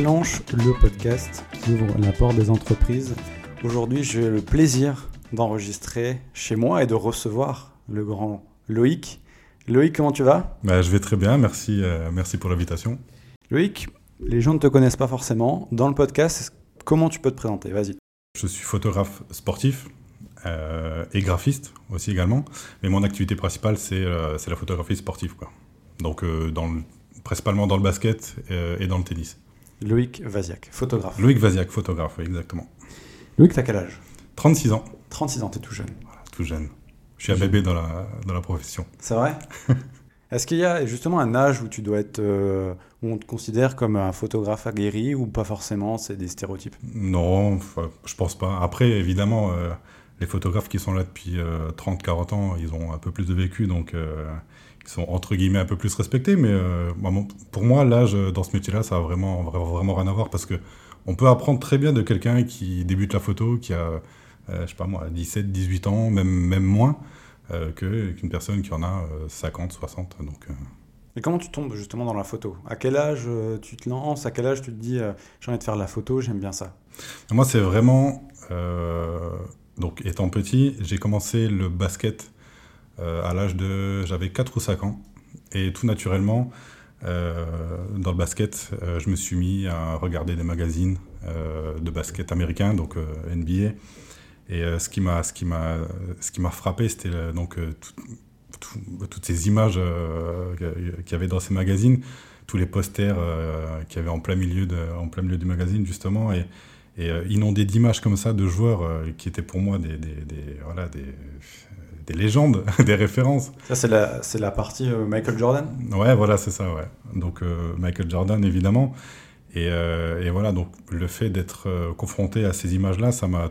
La Clanche, le podcast qui ouvre la porte des entreprises. Aujourd'hui, j'ai le plaisir d'enregistrer chez moi et de recevoir le grand Loïc. Loïc, comment tu vas? Bah, Je vais très bien, merci, euh, merci pour l'invitation. Loïc, les gens ne te connaissent pas forcément. Dans le podcast, comment tu peux te présenter? Vas-y. Je suis photographe sportif euh, et graphiste aussi également, mais mon activité principale, c'est euh, la photographie sportive. Quoi. Donc, dans le principalement dans le basket et dans le tennis. Loïc Vaziak, photographe. Loïc Vaziak, photographe, exactement. Loïc, t'as quel âge? 36 ans. 36 ans, t'es tout jeune. Voilà, tout jeune. Je suis un bébé dans la, dans la profession. C'est vrai? Est-ce qu'il y a justement un âge où tu dois être, euh, où on te considère comme un photographe aguerri ou pas forcément C'est des stéréotypes? Non, je pense pas. Après, évidemment, euh, les photographes qui sont là depuis 30-40 ans, ils ont un peu plus de vécu, donc qui sont entre guillemets un peu plus respectés. Mais euh, pour moi, l'âge dans ce métier-là, ça a vraiment, vraiment rien à voir parce que on peut apprendre très bien de quelqu'un qui débute la photo, qui a, euh, je sais pas moi, 17, 18 ans, même, même moins, euh, qu'une personne qui en a 50, 60. Donc, Et comment tu tombes justement dans la photo? À quel âge tu te lances? À quel âge tu te dis j'ai envie de faire la photo, j'aime bien ça? Moi, c'est vraiment. donc, étant petit, j'ai commencé le basket euh, à l'âge de. J'avais 4 ou 5 ans. Et tout naturellement, euh, dans le basket, euh, je me suis mis à regarder des magazines de basket américain, donc NBA. Et ce qui m'a ce qui m'a ce qui m'a frappé, c'était donc toutes ces images qu'il y avait dans ces magazines, tous les posters qu'il y avait en plein milieu en plein milieu du magazine justement et, et inondé d'images comme ça de joueurs qui étaient pour moi des voilà des des légendes, des références. Ça, c'est la, c'est la partie euh, Michael Jordan Ouais, voilà, c'est ça, ouais. Donc, euh, Michael Jordan, évidemment. Et, euh, et, voilà, donc le fait d'être confronté à ces images-là, ça m'a,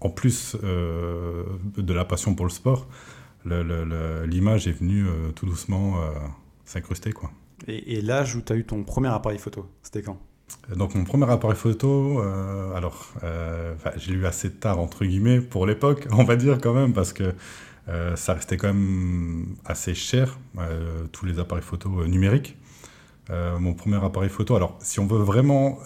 en plus de la passion pour le sport, l'image est venue tout doucement s'incruster, quoi. Et, et l'âge où tu as eu ton premier appareil photo, c'était quand? Donc mon premier appareil photo, alors j'ai eu assez tard entre guillemets pour l'époque, on va dire quand même, parce que euh, ça restait quand même assez cher, euh, tous les appareils photo euh, numériques. mon premier appareil photo, alors si on veut vraiment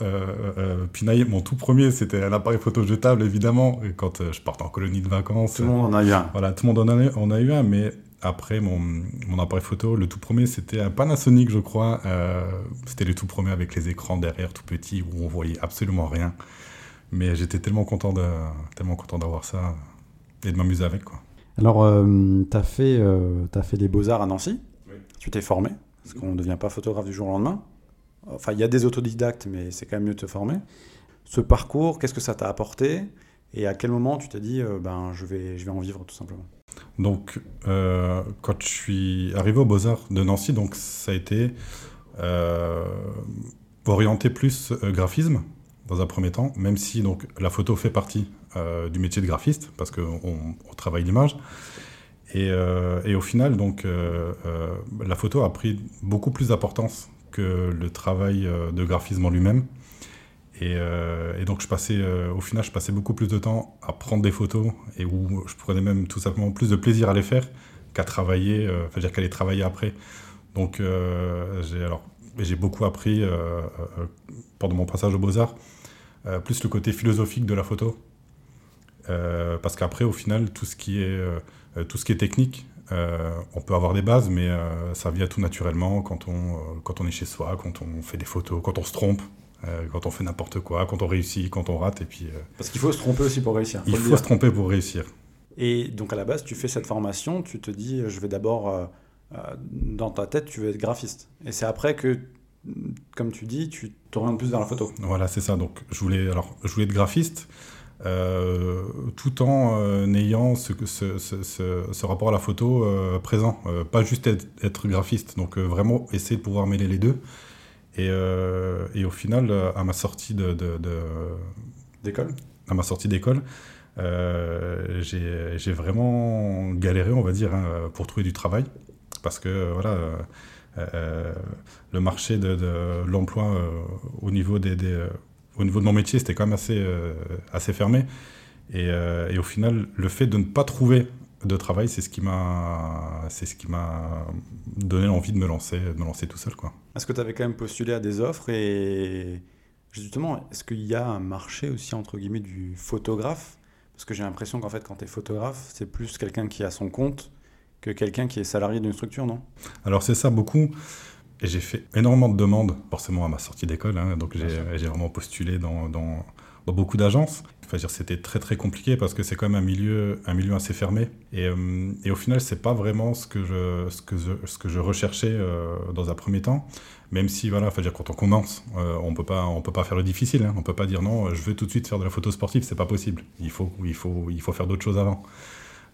pinailler, mon tout premier c'était un appareil photo jetable évidemment, quand je partais en colonie de vacances. Tout le monde en a eu un. Voilà, tout le monde en a, en a eu un, mais après mon, mon, appareil photo, le tout premier c'était un Panasonic je crois, c'était le tout premier avec les écrans derrière tout petits où on voyait absolument rien. Mais j'étais tellement content de, tellement content d'avoir ça et de m'amuser avec quoi. Alors, euh, tu as, fait, euh, as fait des beaux-arts à Nancy. Tu t'es formé, parce qu'on ne devient pas photographe du jour au lendemain. Enfin, il y a des autodidactes, mais c'est quand même mieux de te former. Ce parcours, qu'est-ce que ça t'a apporté? Et à quel moment tu t'es dit, euh, ben, je, vais, je vais en vivre tout simplement? Donc, quand je suis arrivé aux Beaux-Arts de Nancy, donc, ça a été orienté plus graphisme dans un premier temps, même si donc, la photo fait partie euh, du métier de graphiste, parce qu'on on travaille l'image. Et, euh, au final, donc, euh, la photo a pris beaucoup plus d'importance que le travail de graphisme en lui-même. Et, donc, je passais, au final, je passais beaucoup plus de temps à prendre des photos et où je prenais même tout simplement plus de plaisir à les faire qu'à travailler, enfin, dire qu'à les travailler après. Donc, alors j'ai beaucoup appris pendant mon passage aux Beaux-Arts, plus le côté philosophique de la photo. Euh, parce qu'après, au final, tout ce qui est, euh, tout ce qui est technique, euh, on peut avoir des bases, mais ça vient tout naturellement quand on, quand on est chez soi, quand on fait des photos, quand on se trompe. quand on fait n'importe quoi, quand on réussit, quand on rate, et puis... Parce qu'il faut se tromper aussi pour réussir. il faut se tromper pour réussir. Et donc à la base, tu fais cette formation, tu te dis, je vais d'abord, dans ta tête, tu veux être graphiste. Et c'est après que, comme tu dis, tu t'orientes plus vers la photo. Voilà, c'est ça. Donc je voulais, alors, je voulais être graphiste. Euh, tout en euh, ayant ce, ce, ce, ce, rapport à la photo euh, présent, pas juste être, graphiste, donc vraiment essayer de pouvoir mêler les deux. Et, et au final, à ma sortie de, d'école, à ma sortie d'école, j'ai vraiment galéré, on va dire, hein, pour trouver du travail, parce que voilà. le marché de, l'emploi au niveau des, des au niveau de mon métier, c'était quand même assez, euh, assez fermé. Et, euh, et, au final, le fait de ne pas trouver de travail, c'est ce qui m'a, c'est ce qui m'a donné l'envie de me lancer, de me lancer tout seul, quoi. Est-ce que tu avais quand même postulé à des offres et justement, est-ce qu'il y a un marché aussi entre guillemets du photographe? Parce que j'ai l'impression qu'en fait, quand tu es photographe, c'est plus quelqu'un qui a son compte que quelqu'un qui est salarié d'une structure, non? Alors c'est ça beaucoup. Et j'ai fait énormément de demandes, forcément à ma sortie d'école. Hein, donc j'ai vraiment postulé dans, dans, dans beaucoup d'agences. Enfin, c'était très très compliqué parce que c'est quand même un milieu, un milieu assez fermé. Et, euh, et au final, c'est pas vraiment ce que je, ce que je, ce que je recherchais euh, dans un premier temps. Même si, voilà, enfin, dire, quand on commence, euh, on peut pas, on peut pas faire le difficile. Hein. On peut pas dire non, je veux tout de suite faire de la photo sportive. C'est pas possible. Il faut, il faut, il faut faire d'autres choses avant.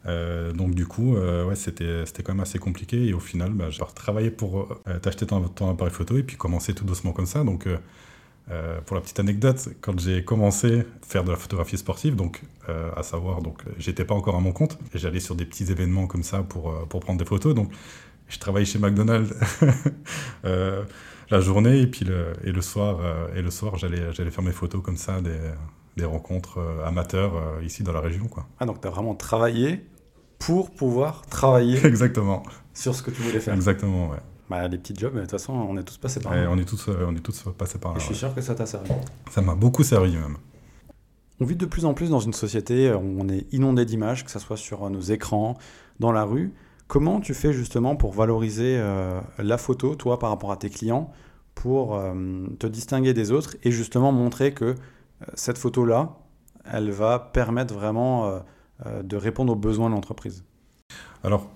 Donc du coup, ouais, c'était, quand même assez compliqué. Et au final, bah, j'ai travaillé pour t'acheter ton, appareil photo et puis commencer tout doucement comme ça. Donc euh, pour la petite anecdote, quand j'ai commencé à faire de la photographie sportive, donc euh, à savoir, donc j'étais pas encore à mon compte, j'allais sur des petits événements comme ça pour, euh, pour prendre des photos. Donc je travaillais chez McDonald's la journée et puis le, et le soir, et le soir j'allais, j'allais faire mes photos comme ça, des, des rencontres amateurs ici dans la région. Quoi. Ah donc tu as vraiment travaillé pour pouvoir travailler Exactement. sur ce que tu voulais faire. Exactement, ouais. Bah, les petits jobs, de toute façon, on est tous passés par là. on, est tous, euh, on est tous passés par là. je suis sûr que ça t'a servi. Ça m'a beaucoup servi même. On vit de plus en plus dans une société où on est inondé d'images, que ce soit sur nos écrans, dans la rue. Comment tu fais justement pour valoriser euh, la photo, toi, par rapport à tes clients, pour euh, te distinguer des autres et justement montrer que cette photo-là, elle va permettre vraiment de répondre aux besoins de l'entreprise Alors,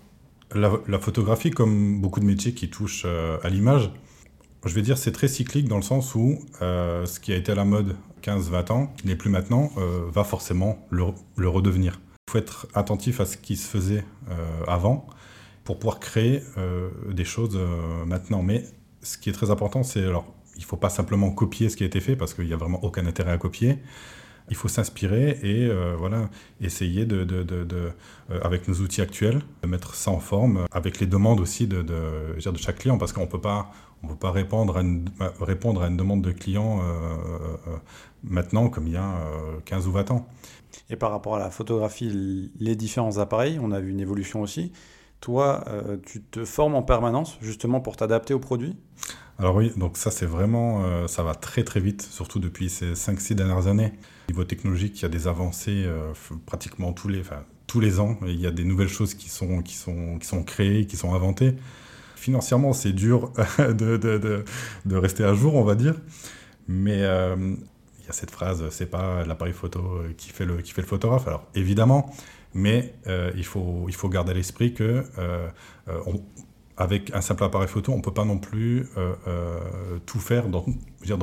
la, photographie, comme beaucoup de métiers qui touchent euh, à l'image, je vais dire c'est très cyclique dans le sens où euh, ce qui a été à la mode 15-20 ans, n'est plus maintenant, euh, va forcément le, redevenir. Il faut être attentif à ce qui se faisait avant pour pouvoir créer des choses maintenant. Mais ce qui est très important, c'est alors il ne faut pas simplement copier ce qui a été fait parce qu'il n'y a vraiment aucun intérêt à copier il faut s'inspirer et euh, voilà, essayer de, euh, avec nos outils actuels, de mettre ça en forme, avec les demandes aussi de, de, chaque client, parce qu'on ne peut pas, on peut pas répondre, à une, répondre à une demande de client euh, maintenant comme il y a 15 ou 20 ans. Et par rapport à la photographie, les différents appareils, on a vu une évolution aussi. Toi, tu te formes en permanence justement pour t'adapter aux produits alors oui, donc ça c'est vraiment, ça va très très vite, surtout depuis ces 5-6 dernières années. Au niveau technologique, il y a des avancées euh, pratiquement tous les, tous les ans. Il y a des nouvelles choses qui sont, qui sont, qui sont créées, qui sont inventées. Financièrement, c'est dur de, de, de, rester à jour, on va dire. Mais euh, il y a cette phrase, c'est pas l'appareil photo qui fait, le, qui fait le photographe. Alors évidemment, mais euh, il, faut, il faut garder à l'esprit que avec un simple appareil photo, on ne peut pas non plus euh, euh, tout faire dans,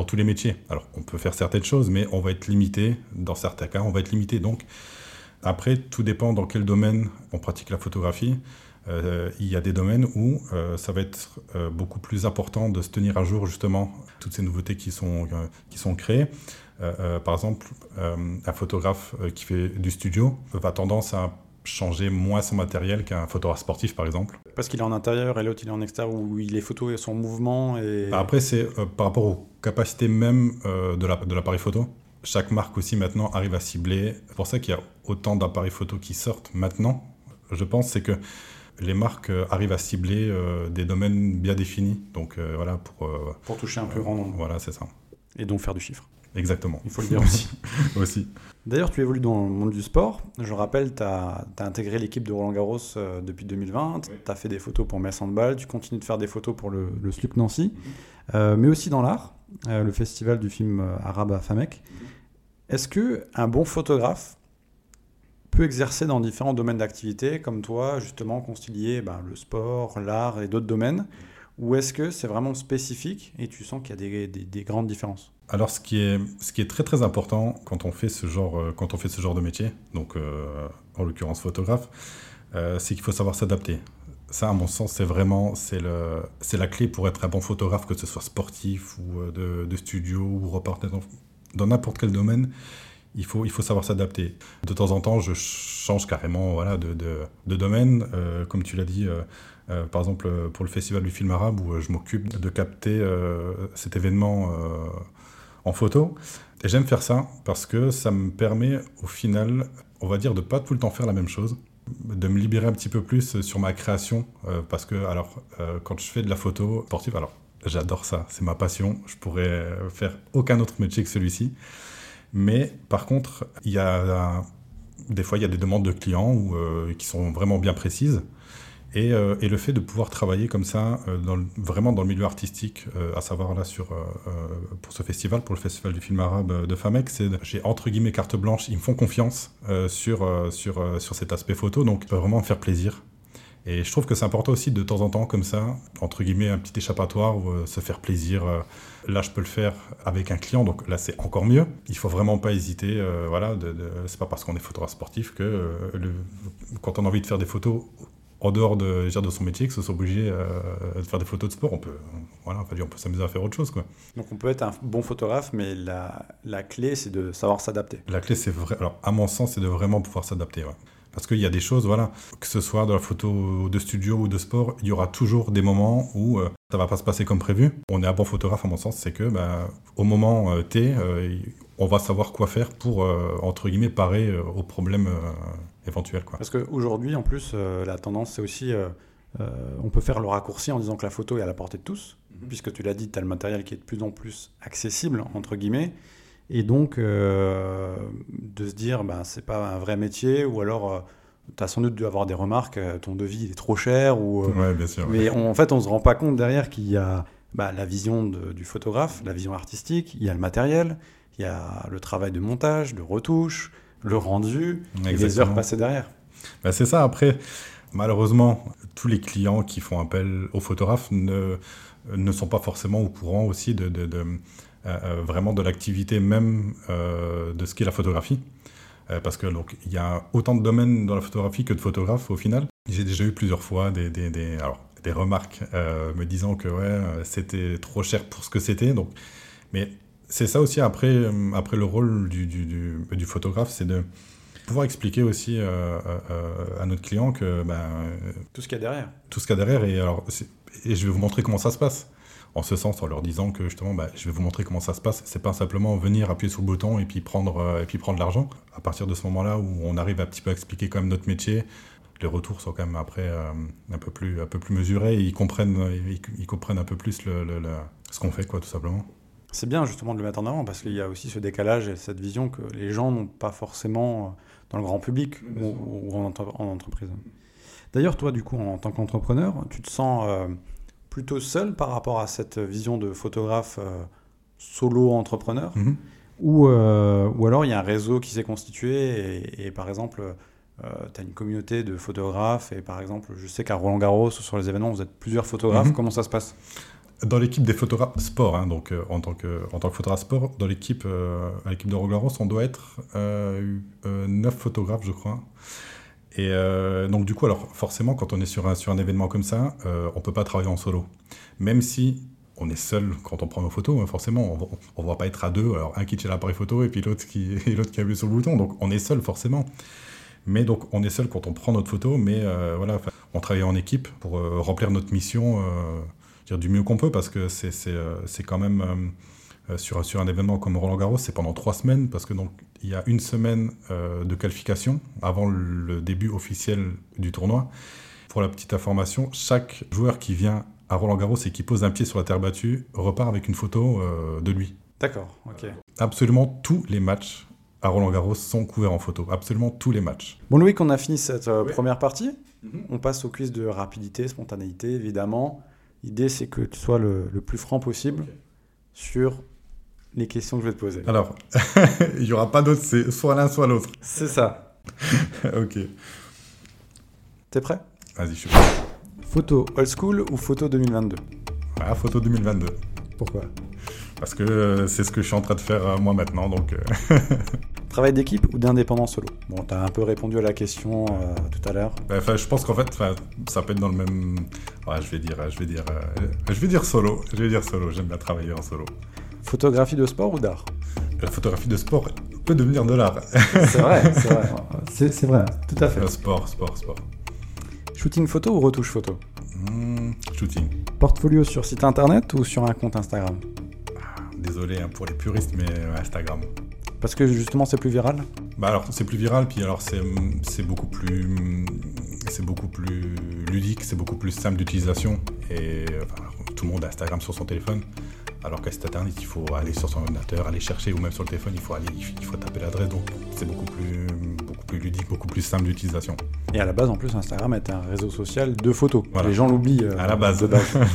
tous les métiers. Alors, on peut faire certaines choses, mais on va être limité, dans certains cas, on va être limité. Donc, après, tout dépend dans quel domaine on pratique la photographie. Euh, il y a des domaines où ça va être beaucoup plus important de se tenir à jour, justement, toutes ces nouveautés qui sont, qui sont créées. par exemple, un photographe qui fait du studio va tendance à changer moins son matériel qu'un photographe sportif, par exemple. Parce qu'il est en intérieur et l'autre il est en extérieur, où les photos sont en mouvement. Et... Bah, après, c'est euh, par rapport aux capacités même euh, de l'appareil photo. Chaque marque aussi maintenant arrive à cibler. C'est pour ça qu'il y a autant d'appareils photo qui sortent maintenant. Je pense c'est que les marques euh, arrivent à cibler des domaines bien définis. Donc voilà pour pour toucher un plus grand nombre. Voilà, c'est ça. Et donc faire du chiffre. Exactement. Il faut le dire aussi. aussi. D'ailleurs, tu évolues dans le monde du sport. Je rappelle, tu as, intégré l'équipe de Roland Garros euh, depuis 2020. Tu as fait des photos pour Metz Handball. Tu continues de faire des photos pour le, le SLUC Nancy. Euh, mais aussi dans l'art, euh, le festival du film arabe à Famek. Est-ce que un bon photographe peut exercer dans différents domaines d'activité, comme toi, justement, concilier ben, le sport, l'art et d'autres domaines? Ou est-ce que c'est vraiment spécifique et tu sens qu'il y a des, des grandes différences? Alors, ce qui, est, très très important quand on fait ce genre, euh, quand on fait ce genre de métier, donc euh, en l'occurrence photographe, euh, c'est qu'il faut savoir s'adapter. Ça, à mon sens, c'est vraiment c'est la clé pour être un bon photographe, que ce soit sportif ou de, studio ou reporter dans, n'importe quel domaine. Il faut, il faut savoir s'adapter. De temps en temps, je change carrément voilà, de, de domaine. comme tu l'as dit, par exemple pour le festival du film arabe, où je m'occupe de capter cet événement en photo. Et j'aime faire ça parce que ça me permet au final, on va dire, de pas tout le temps faire la même chose, de me libérer un petit peu plus sur ma création. parce que, alors, quand je fais de la photo sportive, alors, j'adore ça, c'est ma passion. Je pourrais faire aucun autre métier que celui-ci. Mais par contre, il y a des fois, il y a des demandes de clients qui sont vraiment bien précises. Euh, et, le fait de pouvoir travailler comme ça, euh, vraiment dans le milieu artistique, euh, à savoir là sur, pour ce festival, pour le Festival du film arabe de FAMEC, c'est j'ai entre guillemets carte blanche, ils me font confiance sur, sur, sur cet aspect photo, donc vraiment me faire plaisir. Et je trouve que c'est important aussi de temps en temps, comme ça, entre guillemets, un petit échappatoire, se faire plaisir. là, je peux le faire avec un client, donc là, c'est encore mieux. Il faut vraiment pas hésiter. voilà, de, c'est pas parce qu'on est photographe sportif que quand on a envie de faire des photos en dehors de, de son métier, que ce soit obligé euh, de faire des photos de sport. On peut, voilà, enfin, on peut s'amuser à faire autre chose. Quoi. Donc on peut être un bon photographe, mais la, la clé, c'est de savoir s'adapter. La clé, c'est vrai. Alors, à mon sens, c'est de vraiment pouvoir s'adapter. Parce qu'il y a des choses, voilà, que ce soit dans la photo de studio ou de sport, il y aura toujours des moments où ça euh, ça va pas se passer comme prévu. On est un bon photographe, à mon sens, c'est que bah, au moment euh, T, on va savoir quoi faire pour, entre guillemets, parer aux problèmes éventuel. Quoi. Parce qu'aujourd'hui, en plus, euh, la tendance, c'est aussi. Euh, euh, on peut faire le raccourci en disant que la photo est à la portée de tous, mhm. puisque tu l'as dit, tu as le matériel qui est de plus en plus accessible, entre guillemets. Et donc, de se dire, ben, c'est pas un vrai métier, ou alors. tu as sans doute dû avoir des remarques, ton devis est trop cher. Ou, ouais, bien sûr. Mais en fait, on ne se rend pas compte derrière qu'il y a bah, la vision du photographe, la vision artistique, il y a le matériel, il y a le travail de montage, de retouche, le rendu et les heures passées derrière. Bah, c'est ça. Après, malheureusement, tous les clients qui font appel aux photographes ne, ne sont pas forcément au courant aussi de, de, euh, euh, vraiment de l'activité même euh, de ce qu'est la photographie. parce que donc il y a autant de domaines dans la photographie que de photographes au final. J'ai déjà eu plusieurs fois des, des, des alors, des remarques me disant que ouais, c'était trop cher pour ce que c'était. Donc, mais c'est ça aussi après, euh, après le rôle du, du, du, photographe, c'est de pouvoir expliquer aussi euh, euh, à notre client que ben, tout ce qu'il y a derrière. Tout ce qu'il y a derrière et alors et je vais vous montrer comment ça se passe. En ce sens, en leur disant que justement, ben, je vais vous montrer comment ça se passe. C'est pas simplement venir appuyer sur le bouton et puis prendre et puis prendre l'argent. À partir de ce moment-là où on arrive à un petit peu expliquer quand même notre métier, les retours sont quand même après un peu plus un peu plus mesurés. Et ils comprennent ils, comprennent un peu plus le, le, ce qu'on fait quoi tout simplement c'est bien justement de le mettre en avant parce qu'il y a aussi ce décalage et cette vision que les gens n'ont pas forcément euh, dans le grand public ou, en, entreprise. D'ailleurs, toi, du coup, en tant qu'entrepreneur, tu te sens euh, plutôt seul par rapport à cette vision de photographe euh, solo-entrepreneur mhm. ou, ou alors il y a un réseau qui s'est constitué et, par exemple, tu as une communauté de photographes et par exemple, je sais qu'à Roland Garros, sur les événements, vous êtes plusieurs photographes. Mhm. Comment ça se passe? Dans l'équipe des photographes sport, hein, donc euh, en, tant que, en tant que photographe sport, dans l'équipe euh, l'équipe de Roland on doit être euh, 9 photographes, je crois. Et donc du coup, alors forcément, quand on est sur un, sur un événement comme ça, on peut pas travailler en solo. Même si on est seul quand on prend nos photos, hein, forcément, on ne va pas être à deux, alors un qui tient l'appareil photo et puis l'autre qui, l'autre qui appuie sur le bouton, donc on est seul forcément. Mais donc on est seul quand on prend notre photo, mais voilà, on travaille en équipe pour remplir notre mission dire, du mieux qu'on peut parce que c'est euh, quand même euh, euh, sur, sur un événement comme Roland Garros, c'est pendant trois semaines parce que donc il y a une semaine de qualification avant le début officiel du tournoi. Pour la petite information, chaque joueur qui vient à Roland Garros et qui pose un pied sur la terre battue repart avec une photo de lui. D'accord, ok. Absolument tous les matchs à Roland Garros sont couverts en photo. Absolument tous les matchs. Bon, Louis, qu'on a fini cette première partie. Mhm. On passe au quiz de rapidité, spontanéité, évidemment. L'idée, c'est que tu sois le, plus franc possible sur les questions que je vais te poser. Alors, il n'y aura pas d'autre, c'est soit l'un, soit l'autre. C'est ça. ok. T'es prêt? Vas-y, je suis prêt. Photo old school ou photo 2022 Ah, photo 2022. Pourquoi? Parce que euh, c'est ce que je suis en train de faire euh, moi maintenant, donc... Euh. Travail d'équipe ou d'indépendant solo? Bon, tu as un peu répondu à la question euh, tout à l'heure. Bah, enfin, je pense qu'en fait, ça peut être dans le même. Ouais, je vais dire, je vais dire, euh, je vais dire solo. Je vais dire solo. J'aime bien travailler en solo. Photographie de sport ou d'art? La photographie de sport peut devenir de l'art. c'est vrai, c'est vrai. C'est vrai, tout à fait. sport, sport, sport. Shooting photo ou retouche photo? Hmm, Shooting. Portfolio sur site internet ou sur un compte Instagram? Désolé hein, pour les puristes, mais Instagram. Parce que justement, c'est plus viral? Bah alors c'est plus viral, puis alors c'est beaucoup plus c'est beaucoup plus ludique, c'est beaucoup plus simple d'utilisation et tout le monde a Instagram sur son téléphone. Alors qu'à internet, il faut aller sur son ordinateur, aller chercher, ou même sur le téléphone, il faut aller, il faut taper l'adresse. Donc c'est beaucoup plus, beaucoup plus ludique, beaucoup plus simple d'utilisation. Et à la base, en plus, Instagram est un réseau social de photos. Les gens l'oublient. Euh, à la base. Il n'y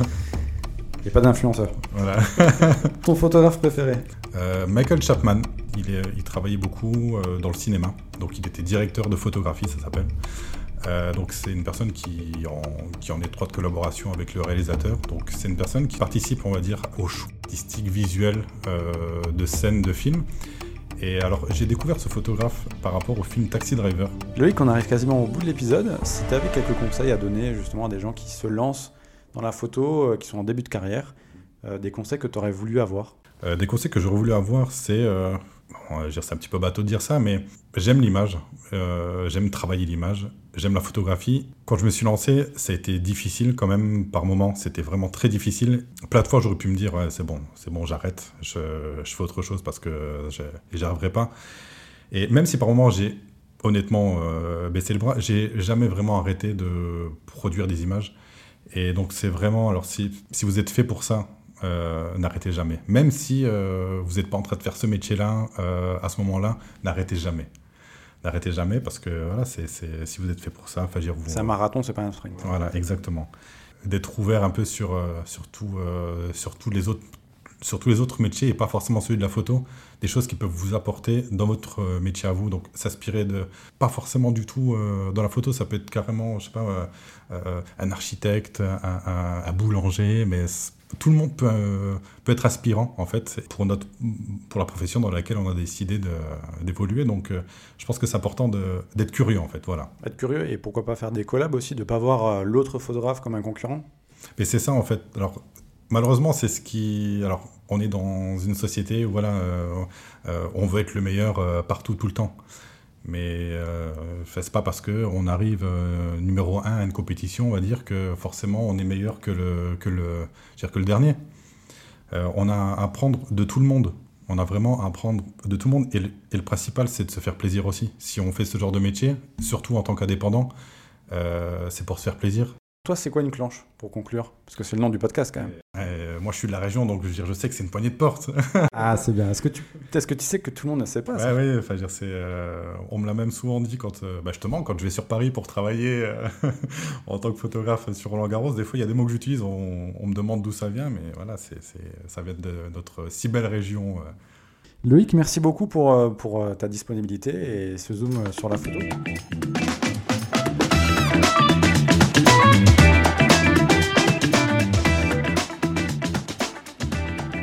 pas d'influenceur. Voilà. Ton photographe préféré euh, Michael Chapman. Il, est, il travaillait beaucoup euh, dans le cinéma. Donc il était directeur de photographie, ça s'appelle. Euh, donc c'est une personne qui en, qui en étroite collaboration avec le réalisateur. Donc c'est une personne qui participe, on va dire, au choix artistique visuel de scènes de films. Et alors j'ai découvert ce photographe par rapport au film Taxi Driver. Loïc, on arrive quasiment au bout de l'épisode. Si tu avais quelques conseils à donner justement à des gens qui se lancent dans la photo, euh, qui sont en début de carrière, des conseils que tu aurais voulu avoir Des conseils que j'aurais voulu avoir, c'est c'est un petit peu bateau de dire ça, mais j'aime l'image, euh, j'aime travailler l'image, j'aime la photographie. Quand je me suis lancé, ça a été difficile quand même par moments, c'était vraiment très difficile. Plein de fois, j'aurais pu me dire, c'est bon, c'est bon, j'arrête, je, fais autre chose parce que j'y arriverai pas. Et même si par moments j'ai honnêtement euh, baissé le bras, j'ai jamais vraiment arrêté de produire des images. Et donc c'est vraiment, alors si, si vous êtes fait pour ça, euh, n'arrêtez jamais. Même si euh, vous n'êtes pas en train de faire ce métier-là, euh, à ce moment-là, n'arrêtez jamais. N'arrêtez jamais parce que voilà, c'est, si vous êtes fait pour ça, enfin, vous. C'est un marathon, c'est pas un sprint. Voilà, exactement. D'être ouvert un peu sur, sur, sur tous les autres sur tous les autres métiers et pas forcément celui de la photo, des choses qui peuvent vous apporter dans votre euh, métier à vous. Donc s'inspirer de, pas forcément du tout euh, dans la photo, ça peut être carrément, je sais pas, euh, un architecte, un, boulanger, mais tout le monde peut, peut être aspirant en fait pour, notre, pour la profession dans laquelle on a décidé d'évoluer. Donc je pense que c'est important d'être curieux en fait. Voilà. Être curieux et pourquoi pas faire des collabs aussi, de pas voir l'autre photographe comme un concurrent? Mais c'est ça en fait. Alors malheureusement, c'est ce qui. Alors, on est dans une société où voilà, euh, euh, on veut être le meilleur euh, partout, tout le temps. Mais c'est pas parce qu'on arrive numéro un à une compétition, on va dire que forcément on est meilleur que le, que le, que le dernier. on a à apprendre de tout le monde. On a vraiment à apprendre de tout le monde. Et le, et le principal, c'est de se faire plaisir aussi. Si on fait ce genre de métier, surtout en tant qu'indépendant, c'est pour se faire plaisir. Toi, c'est quoi une clanche, pour conclure? Parce que c'est le nom du podcast, quand même. Euh, moi, je suis de la région, donc je, je sais que c'est une poignée de porte. ah, c'est bien. Est-ce que, tu... Est que tu sais que tout le monde ne sait pas ça? Oui, enfin, euh, on me l'a même souvent dit quand, euh, bah, justement, quand je vais sur Paris pour travailler en tant que photographe sur Roland Garros, des fois, il y a des mots que j'utilise, on, me demande d'où ça vient, mais voilà, c'est, ça vient de notre si belle région. Loïc, merci beaucoup pour, pour ta disponibilité et ce zoom sur la photo.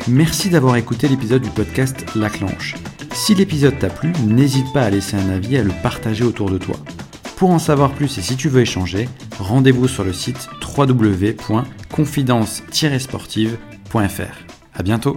Merci d'avoir écouté l'épisode du podcast La Clanche. Si l'épisode t'a plu, n'hésite pas à laisser un avis et à le partager autour de toi. Pour en savoir plus et si tu veux échanger, rendez-vous sur le site www.confidence-sportive.fr. À bientôt!